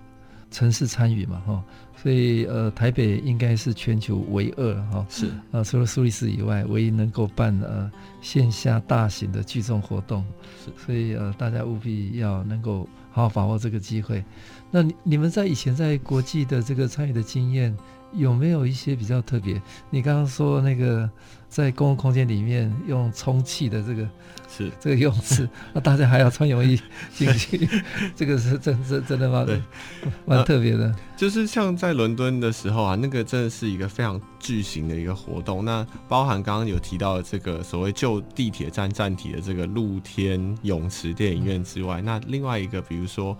城市参与嘛哈，所以呃台北应该是全球唯二哈，是呃除了苏黎世以外，唯一能够办呃线下大型的聚众活动，是所以呃大家务必要能够好好把握这个机会。那你你们在以前在国际的这个参与的经验有没有一些比较特别？你刚刚说那个。在公共空间里面用充气的这个是这个泳池，那大家还要穿泳衣进去，这个是真真真的吗？对，蛮特别的。就是像在伦敦的时候啊，那个真的是一个非常巨型的一个活动。那包含刚刚有提到的这个所谓旧地铁站站体的这个露天泳池电影院之外，那另外一个比如说。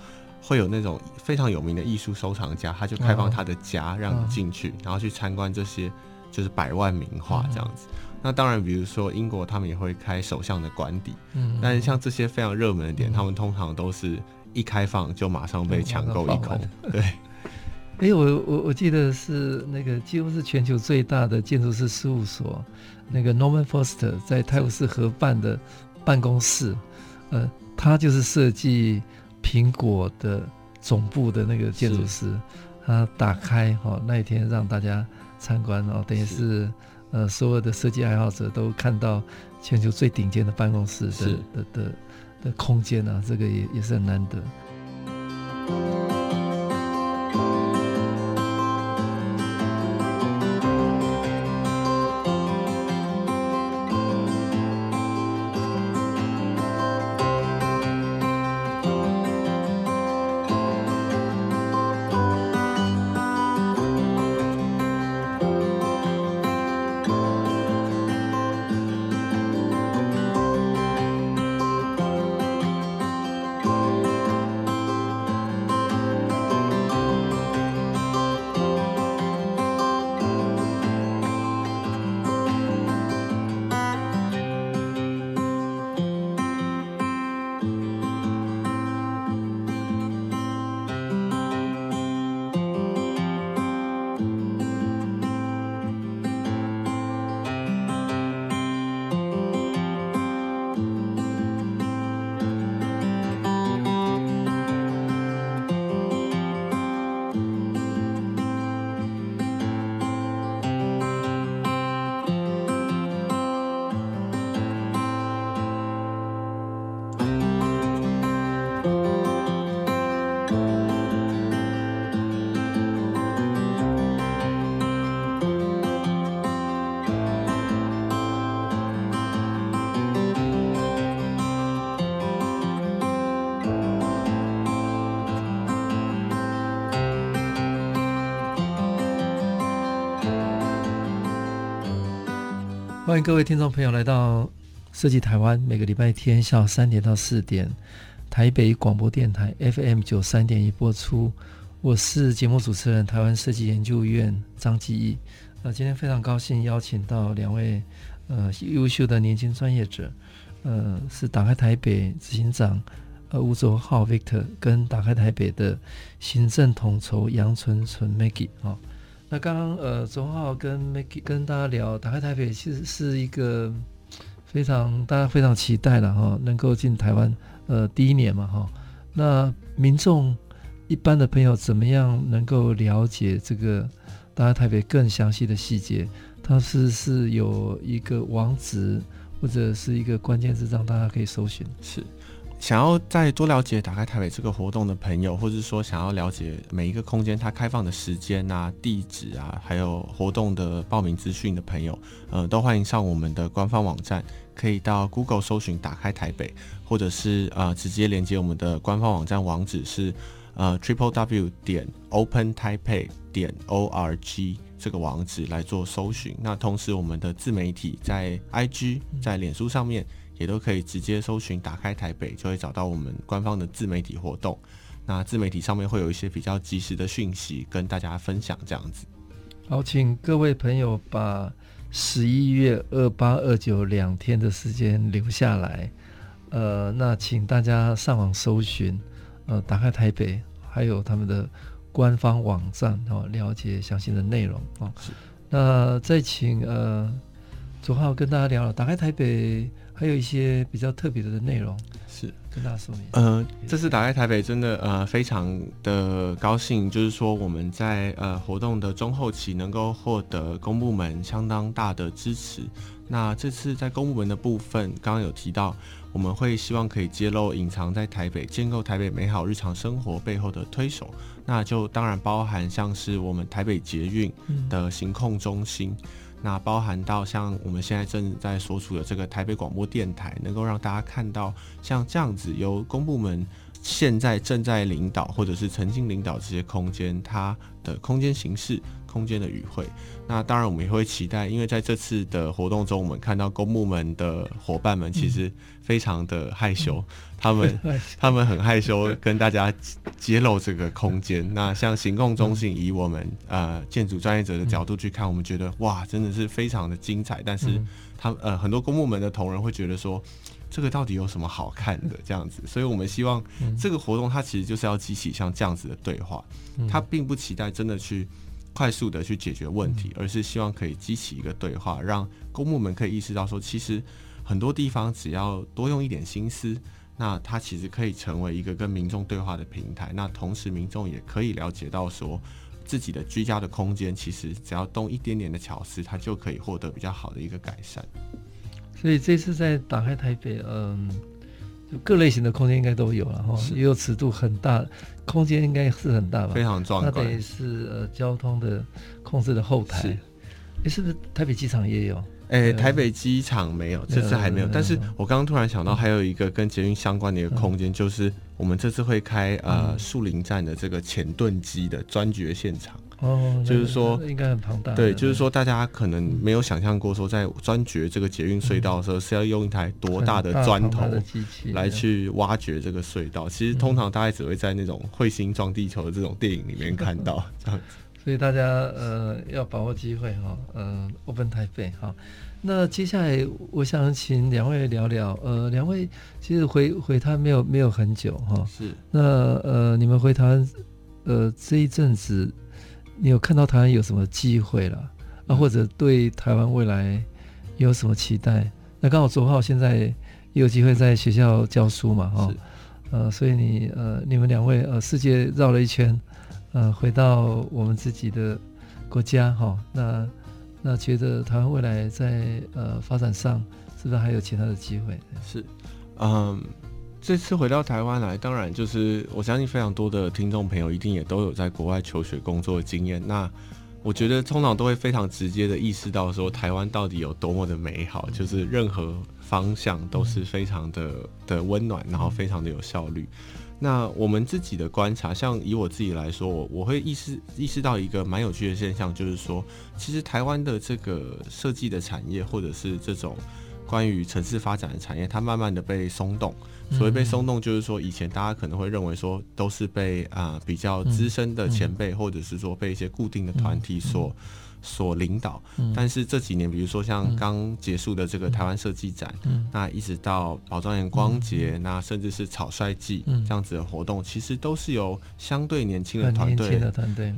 会有那种非常有名的艺术收藏家，他就开放他的家让你进去，然后去参观这些就是百万名画这样子。那当然，比如说英国，他们也会开首相的官邸。嗯，但是像这些非常热门的点，他们通常都是一开放就马上被抢购一空。对。哎，我我我记得是那个几乎是全球最大的建筑师事务所，那个 Norman Foster 在泰晤士河畔的办公室，呃，他就是设计苹果的总部的那个建筑师。他打开哈、哦、那一天让大家参观哦，等于是。呃，所有的设计爱好者都看到全球最顶尖的办公室的的的的，空间啊，这个也也是很难得。欢迎各位听众朋友来到设计台湾，每个礼拜天下午三点到四点，台北广播电台 FM 九三点一播出。我是节目主持人，台湾设计研究院张继义。那今天非常高兴邀请到两位呃优秀的年轻专业者，呃，是打开台北执行长呃吴卓浩 Victor 跟打开台北的行政统筹杨纯纯 Maggie 啊。那刚刚呃，卓浩跟 Maggie 跟大家聊，打开台北其实是一个非常大家非常期待的哈，能够进台湾呃第一年嘛哈。那民众一般的朋友怎么样能够了解这个打开台北更详细的细节？它是是有一个网址或者是一个关键字让大家可以搜寻？是。想要再多了解打开台北这个活动的朋友，或者说想要了解每一个空间它开放的时间啊、地址啊，还有活动的报名资讯的朋友，呃，都欢迎上我们的官方网站，可以到 Google 搜寻打开台北，或者是呃直接连接我们的官方网站网址是呃 Triple W 点 Open Taipei 点 O R G 这个网址来做搜寻。那同时我们的自媒体在 IG 在脸书上面。也都可以直接搜寻“打开台北”，就会找到我们官方的自媒体活动。那自媒体上面会有一些比较及时的讯息跟大家分享，这样子。好，请各位朋友把十一月二八、二九两天的时间留下来。呃，那请大家上网搜寻，呃，“打开台北”，还有他们的官方网站哦，了解详细的内容哦。那再请呃，卓浩跟大家聊了“打开台北”。还有一些比较特别的内容，是跟大家说一下。呃，这次打开台北真的呃非常的高兴，就是说我们在呃活动的中后期能够获得公部门相当大的支持。那这次在公部门的部分，刚刚有提到，我们会希望可以揭露隐藏在台北建构台北美好日常生活背后的推手，那就当然包含像是我们台北捷运的行控中心。嗯那包含到像我们现在正在所处的这个台北广播电台，能够让大家看到像这样子由公部门现在正在领导或者是曾经领导这些空间，它的空间形式、空间的语汇。那当然，我们也会期待，因为在这次的活动中，我们看到公部门的伙伴们其实非常的害羞，嗯、他们 他们很害羞跟大家揭露这个空间。那像行动中心，以我们呃建筑专业者的角度去看，我们觉得哇，真的是非常的精彩。但是他呃很多公部门的同仁会觉得说，这个到底有什么好看的 这样子？所以我们希望这个活动它其实就是要激起像这样子的对话，它并不期待真的去。快速的去解决问题，而是希望可以激起一个对话，让公部门可以意识到说，其实很多地方只要多用一点心思，那它其实可以成为一个跟民众对话的平台。那同时，民众也可以了解到说，自己的居家的空间其实只要动一点点的巧思，它就可以获得比较好的一个改善。所以这次在打开台北，嗯。就各类型的空间应该都有了哈，也有尺度很大，空间应该是很大吧？非常壮观。那得是呃交通的控制的后台，是，欸、是不是台北机场也有？哎、欸，台北机场没有，这次还没有。但是我刚刚突然想到，还有一个跟捷运相关的一个空间，就是我们这次会开呃树林站的这个潜盾机的钻掘现场。哦，就是说应该很庞大。对，就是说大家可能没有想象过，说在钻掘这个捷运隧道的时候，是要用一台多大的砖头来去挖掘这个隧道。其实通常大家只会在那种彗星撞地球的这种电影里面看到 这样子。所以大家呃要把握机会哈，嗯，Open 台北哈。那接下来我想请两位聊聊，呃，两位其实回回台没有没有很久哈。是。那呃，你们回台湾呃这一阵子。你有看到台湾有什么机会了？啊，或者对台湾未来有什么期待？那刚好卓浩现在也有机会在学校教书嘛，哈，呃，所以你呃，你们两位呃，世界绕了一圈，呃，回到我们自己的国家，哈，那那觉得台湾未来在呃发展上是不是还有其他的机会？是，嗯。这次回到台湾来，当然就是我相信非常多的听众朋友一定也都有在国外求学工作的经验。那我觉得通常都会非常直接的意识到说，台湾到底有多么的美好，就是任何方向都是非常的的温暖，然后非常的有效率。那我们自己的观察，像以我自己来说，我我会意识意识到一个蛮有趣的现象，就是说，其实台湾的这个设计的产业，或者是这种关于城市发展的产业，它慢慢的被松动。所谓被松动，就是说以前大家可能会认为说都是被啊、呃、比较资深的前辈，或者是说被一些固定的团体所所领导。但是这几年，比如说像刚结束的这个台湾设计展，那一直到宝藏岩光节，那甚至是草率季这样子的活动，其实都是由相对年轻的团队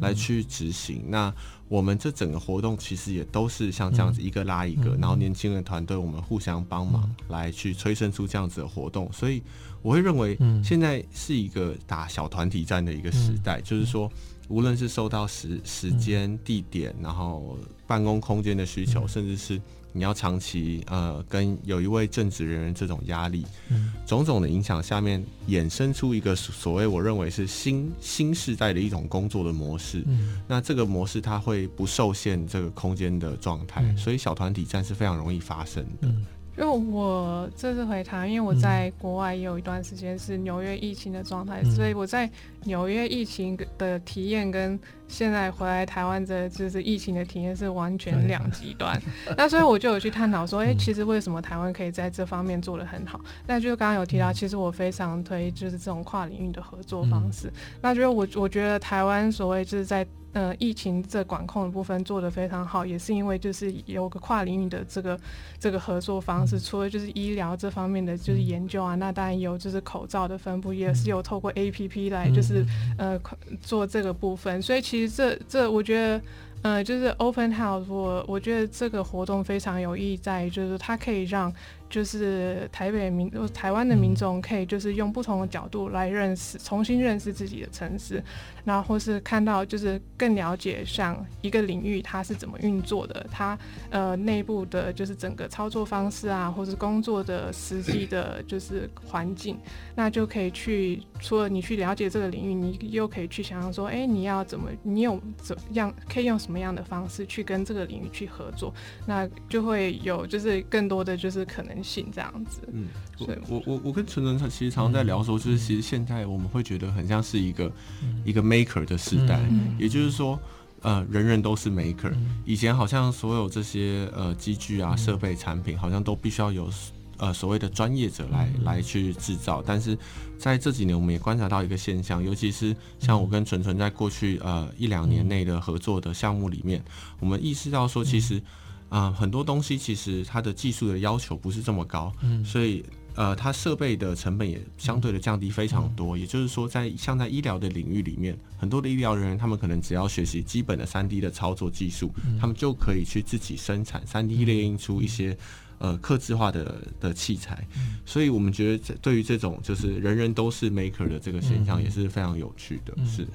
来去执行。那我们这整个活动其实也都是像这样子一个拉一个，然后年轻的团队我们互相帮忙来去催生出这样子的活动，所以我会认为现在是一个打小团体战的一个时代，就是说无论是受到时时间、地点，然后办公空间的需求，甚至是。你要长期呃跟有一位正职人员这种压力，嗯，种种的影响下面衍生出一个所谓我认为是新新时代的一种工作的模式，嗯，那这个模式它会不受限这个空间的状态，嗯，所以小团体战是非常容易发生的。嗯因为我这次回台，因为我在国外也有一段时间是纽约疫情的状态，嗯，所以我在纽约疫情的体验跟现在回来台湾的就是疫情的体验是完全两极端。那所以我就有去探讨说，哎，其实为什么台湾可以在这方面做得很好？那就刚刚有提到，其实我非常推就是这种跨领域的合作方式。那就是我我觉得台湾所谓就是在。呃，疫情这管控的部分做得非常好，也是因为就是有个跨领域的这个这个合作方式，除了就是医疗这方面的就是研究啊，那当然有就是口罩的分布，也是有透过 APP 来就是呃做这个部分，所以其实这这我觉得。呃，就是 Open House，我我觉得这个活动非常有意义，在于就是它可以让就是台北民、台湾的民众可以就是用不同的角度来认识、重新认识自己的城市，然后或是看到就是更了解像一个领域它是怎么运作的，它呃内部的就是整个操作方式啊，或是工作的实际的就是环境，那就可以去除了你去了解这个领域，你又可以去想象说，哎，你要怎么，你有怎样可以用。什么样的方式去跟这个领域去合作，那就会有就是更多的就是可能性这样子。嗯，我我我我跟纯纯他其实常常在聊说，就是其实现在我们会觉得很像是一个、嗯、一个 maker 的时代，嗯、也就是说。呃，人人都是 maker。以前好像所有这些呃机具啊、设备、产品，好像都必须要有呃所谓的专业者来来去制造。但是在这几年，我们也观察到一个现象，尤其是像我跟纯纯在过去呃一两年内的合作的项目里面，我们意识到说，其实啊、呃、很多东西其实它的技术的要求不是这么高，嗯所以。呃，它设备的成本也相对的降低非常多，也就是说，在像在医疗的领域里面，很多的医疗人员他们可能只要学习基本的三 D 的操作技术，他们就可以去自己生产三 D 列印出一些呃客制化的的器材。所以我们觉得，对于这种就是人人都是 maker 的这个现象，也是非常有趣的。是。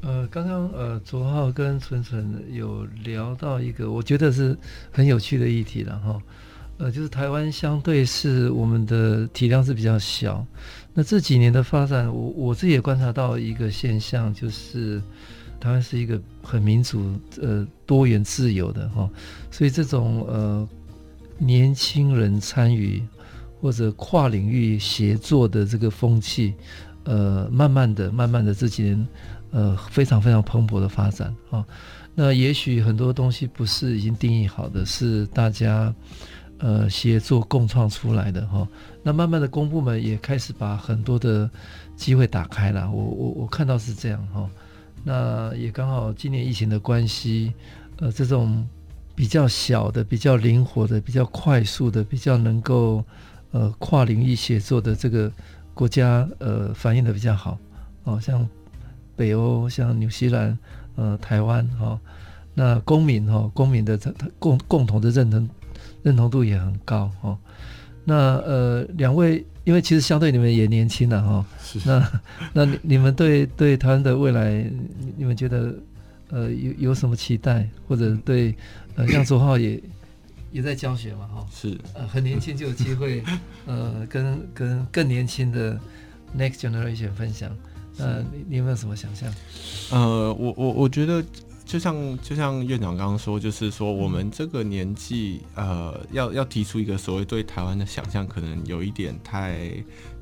呃，刚刚呃，卓浩跟纯纯有聊到一个，我觉得是很有趣的议题了哈。呃，就是台湾相对是我们的体量是比较小，那这几年的发展，我我自己也观察到一个现象，就是台湾是一个很民主、呃多元、自由的哈，所以这种呃年轻人参与或者跨领域协作的这个风气，呃，慢慢的、慢慢的这几年呃非常非常蓬勃的发展啊。那也许很多东西不是已经定义好的，是大家。呃，协作共创出来的哈，那慢慢的公部门也开始把很多的机会打开了，我我我看到是这样哈，那也刚好今年疫情的关系，呃，这种比较小的、比较灵活的、比较快速的、比较能够呃跨领域协作的这个国家，呃，反应的比较好哦，像北欧、像纽西兰、呃，台湾哈，那公民哈，公民的共共同的认同。认同度也很高哦。那呃，两位，因为其实相对你们也年轻了哈。是。那那你你们对对台湾的未来，你们觉得呃有有什么期待？或者对呃，像卓浩也也在教学嘛哈。是。呃，很年轻就有机会呃，跟跟更年轻的 next generation 分享。呃，你你有没有什么想象？呃，我我我觉得。就像就像院长刚刚说，就是说我们这个年纪，呃，要要提出一个所谓对台湾的想象，可能有一点太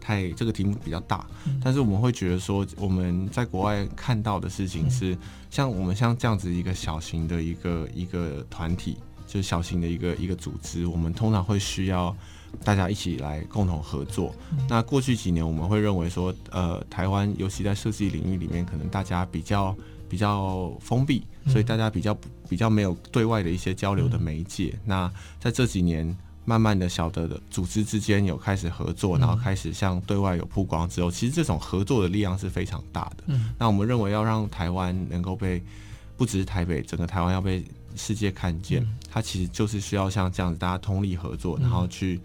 太这个题目比较大。但是我们会觉得说，我们在国外看到的事情是，像我们像这样子一个小型的一个一个团体，就是小型的一个一个组织，我们通常会需要大家一起来共同合作。那过去几年，我们会认为说，呃，台湾尤其在设计领域里面，可能大家比较。比较封闭，所以大家比较比较没有对外的一些交流的媒介。那在这几年，慢慢的小的组织之间有开始合作，然后开始向对外有曝光之后，其实这种合作的力量是非常大的。那我们认为要让台湾能够被，不只是台北，整个台湾要被世界看见，它其实就是需要像这样子，大家通力合作，然后去。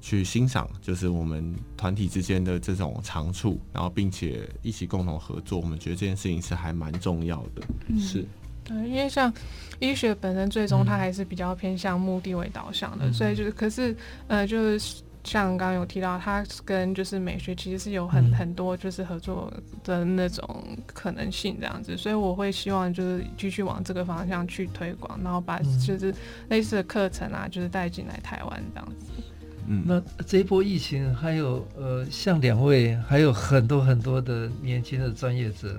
去欣赏，就是我们团体之间的这种长处，然后并且一起共同合作，我们觉得这件事情是还蛮重要的。嗯、是，对，因为像医学本身最终它还是比较偏向目的为导向的，嗯、所以就是，可是呃，就是像刚刚有提到，它跟就是美学其实是有很很多就是合作的那种可能性这样子，所以我会希望就是继续往这个方向去推广，然后把就是类似的课程啊，就是带进来台湾这样子。嗯，那这一波疫情，还有呃，像两位，还有很多很多的年轻的专业者，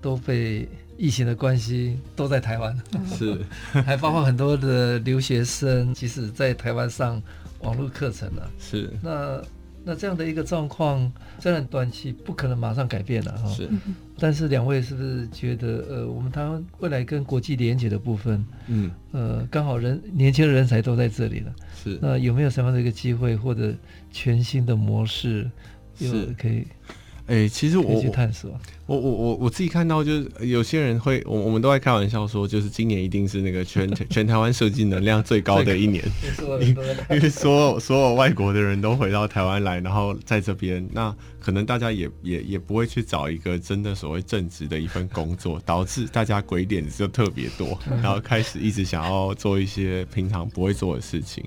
都被疫情的关系都在台湾，是，还包括很多的留学生，即使在台湾上网络课程了，是。那那这样的一个状况，虽然短期不可能马上改变了哈，是。但是两位是不是觉得，呃，我们台湾未来跟国际连接的部分，嗯，呃，刚好人年轻的人才都在这里了。是，那有没有什么样的一个机会或者全新的模式，是可以？哎、欸，其实我去探索。我我我我自己看到，就是有些人会，我我们都在开玩笑说，就是今年一定是那个全 全台湾设计能量最高的一年，因为所有所有外国的人都回到台湾来，然后在这边，那可能大家也也也不会去找一个真的所谓正职的一份工作，导致大家鬼点子就特别多，然后开始一直想要做一些平常不会做的事情。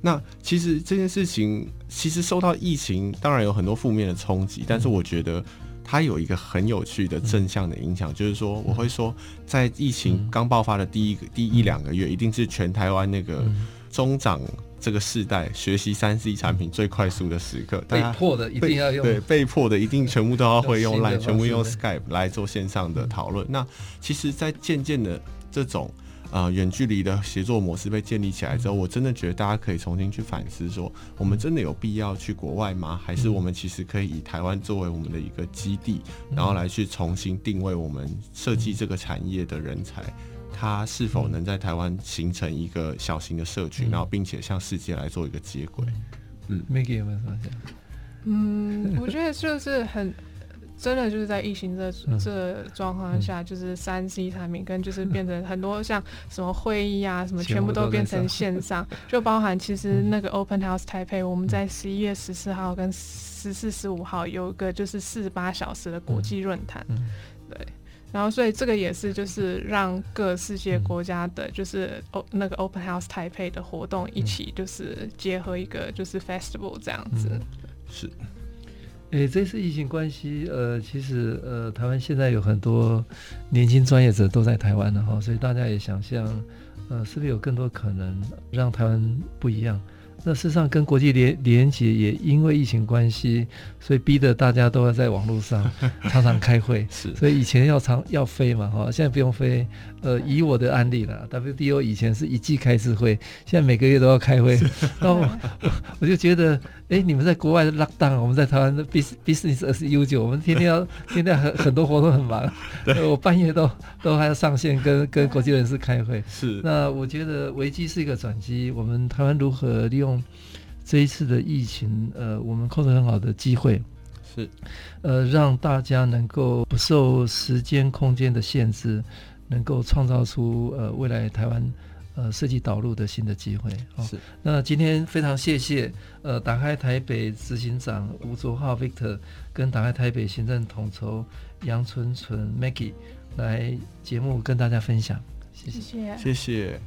那其实这件事情，其实受到疫情当然有很多负面的冲击，但是我觉得它有一个很有趣的正向的影响，就是说我会说，在疫情刚爆发的第一个第一两个月，一定是全台湾那个中长这个世代学习三 C 产品最快速的时刻，被迫的一定要用，对，被迫的一定全部都要会用 Line，全部用 Skype 来做线上的讨论。那其实，在渐渐的。这种呃远距离的协作模式被建立起来之后，我真的觉得大家可以重新去反思说，我们真的有必要去国外吗？还是我们其实可以以台湾作为我们的一个基地，然后来去重新定位我们设计这个产业的人才，他是否能在台湾形成一个小型的社群，然后并且向世界来做一个接轨？嗯，Maggie 有没有什么想？嗯，我觉得就是很。真的就是在疫情这这状况下，就是三 C 产品跟就是变成很多像什么会议啊什么，全部都变成线上，就包含其实那个 Open House Taipei，我们在十一月十四号跟十四十五号有一个就是四十八小时的国际论坛，对，然后所以这个也是就是让各世界国家的就是那个 Open House Taipei 的活动一起就是结合一个就是 Festival 这样子，是。诶，这次疫情关系，呃，其实呃，台湾现在有很多年轻专业者都在台湾了哈，所以大家也想象，呃，是不是有更多可能让台湾不一样？那事实上，跟国际联联结也因为疫情关系，所以逼得大家都要在网络上 常常开会。是，所以以前要常要飞嘛，哈，现在不用飞。呃，以我的案例啦，WTO 以前是一季开一次会，现在每个月都要开会。然后我，我就觉得，哎，你们在国外的 lockdown，我们在台湾的 business as usual，我们天天要 天天很很多活动很忙。对，我半夜都 都还要上线跟跟国际人士开会。是。那我觉得危机是一个转机，我们台湾如何利用这一次的疫情，呃，我们控制很好的机会，是，呃，让大家能够不受时间空间的限制。能够创造出呃未来台湾呃设计导入的新的机会。哦、是。那今天非常谢谢呃打开台北执行长吴卓浩 Victor 跟打开台北行政统筹杨纯纯 Maggie 来节目跟大家分享，谢谢。谢谢。谢谢。